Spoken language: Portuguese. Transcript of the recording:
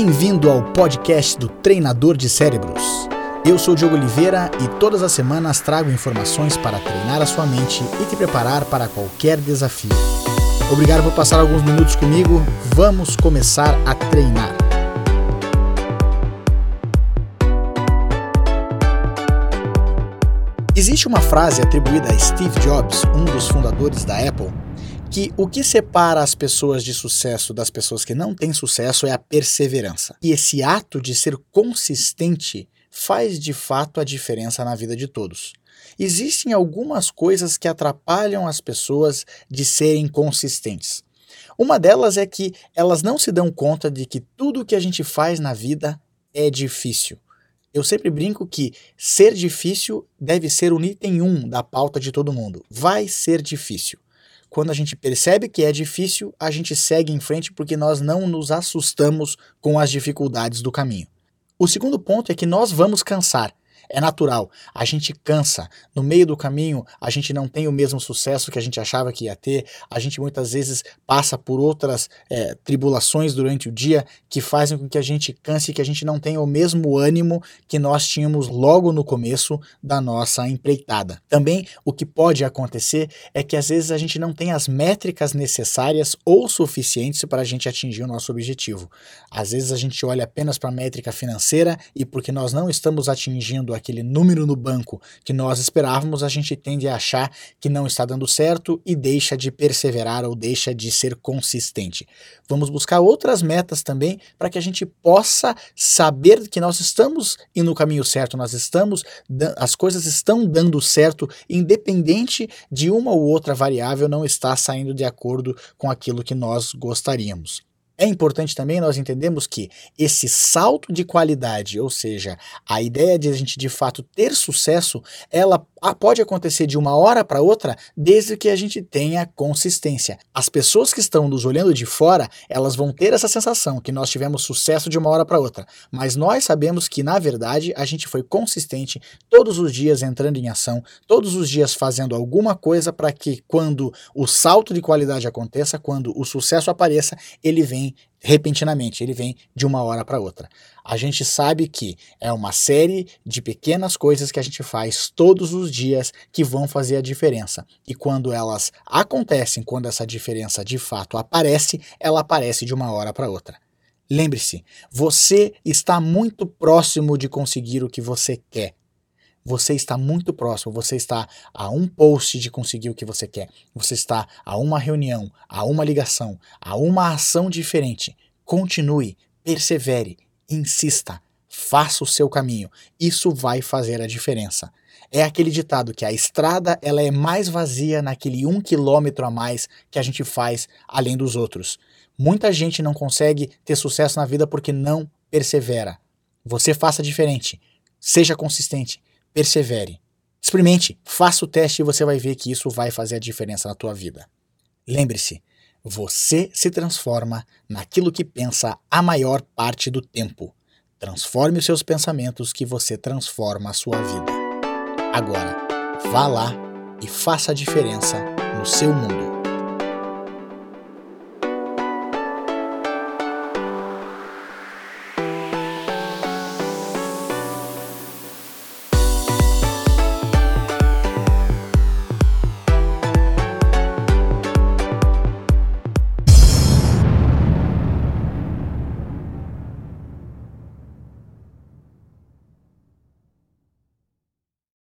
Bem-vindo ao podcast do Treinador de Cérebros. Eu sou Diogo Oliveira e todas as semanas trago informações para treinar a sua mente e te preparar para qualquer desafio. Obrigado por passar alguns minutos comigo. Vamos começar a treinar. Existe uma frase atribuída a Steve Jobs, um dos fundadores da Apple, que o que separa as pessoas de sucesso das pessoas que não têm sucesso é a perseverança. E esse ato de ser consistente faz de fato a diferença na vida de todos. Existem algumas coisas que atrapalham as pessoas de serem consistentes. Uma delas é que elas não se dão conta de que tudo que a gente faz na vida é difícil. Eu sempre brinco que ser difícil deve ser o item 1 um da pauta de todo mundo. Vai ser difícil. Quando a gente percebe que é difícil, a gente segue em frente porque nós não nos assustamos com as dificuldades do caminho. O segundo ponto é que nós vamos cansar. É natural, a gente cansa. No meio do caminho, a gente não tem o mesmo sucesso que a gente achava que ia ter. A gente muitas vezes passa por outras é, tribulações durante o dia que fazem com que a gente canse, que a gente não tenha o mesmo ânimo que nós tínhamos logo no começo da nossa empreitada. Também o que pode acontecer é que às vezes a gente não tem as métricas necessárias ou suficientes para a gente atingir o nosso objetivo. Às vezes a gente olha apenas para a métrica financeira e porque nós não estamos atingindo aquele número no banco que nós esperávamos, a gente tende a achar que não está dando certo e deixa de perseverar ou deixa de ser consistente. Vamos buscar outras metas também para que a gente possa saber que nós estamos indo no caminho certo, nós estamos, as coisas estão dando certo, independente de uma ou outra variável não estar saindo de acordo com aquilo que nós gostaríamos. É importante também nós entendemos que esse salto de qualidade, ou seja, a ideia de a gente de fato ter sucesso, ela pode acontecer de uma hora para outra, desde que a gente tenha consistência. As pessoas que estão nos olhando de fora, elas vão ter essa sensação que nós tivemos sucesso de uma hora para outra, mas nós sabemos que na verdade a gente foi consistente todos os dias entrando em ação, todos os dias fazendo alguma coisa para que quando o salto de qualidade aconteça, quando o sucesso apareça, ele repentinamente, ele vem de uma hora para outra. A gente sabe que é uma série de pequenas coisas que a gente faz todos os dias que vão fazer a diferença. E quando elas acontecem, quando essa diferença de fato aparece, ela aparece de uma hora para outra. Lembre-se, você está muito próximo de conseguir o que você quer você está muito próximo, você está a um post de conseguir o que você quer, você está a uma reunião, a uma ligação, a uma ação diferente. Continue, persevere, insista, faça o seu caminho. Isso vai fazer a diferença. É aquele ditado que a estrada ela é mais vazia naquele um quilômetro a mais que a gente faz além dos outros. Muita gente não consegue ter sucesso na vida porque não persevera. Você faça diferente. Seja consistente persevere. Experimente, faça o teste e você vai ver que isso vai fazer a diferença na tua vida. Lembre-se, você se transforma naquilo que pensa a maior parte do tempo. Transforme os seus pensamentos que você transforma a sua vida. Agora, vá lá e faça a diferença no seu mundo.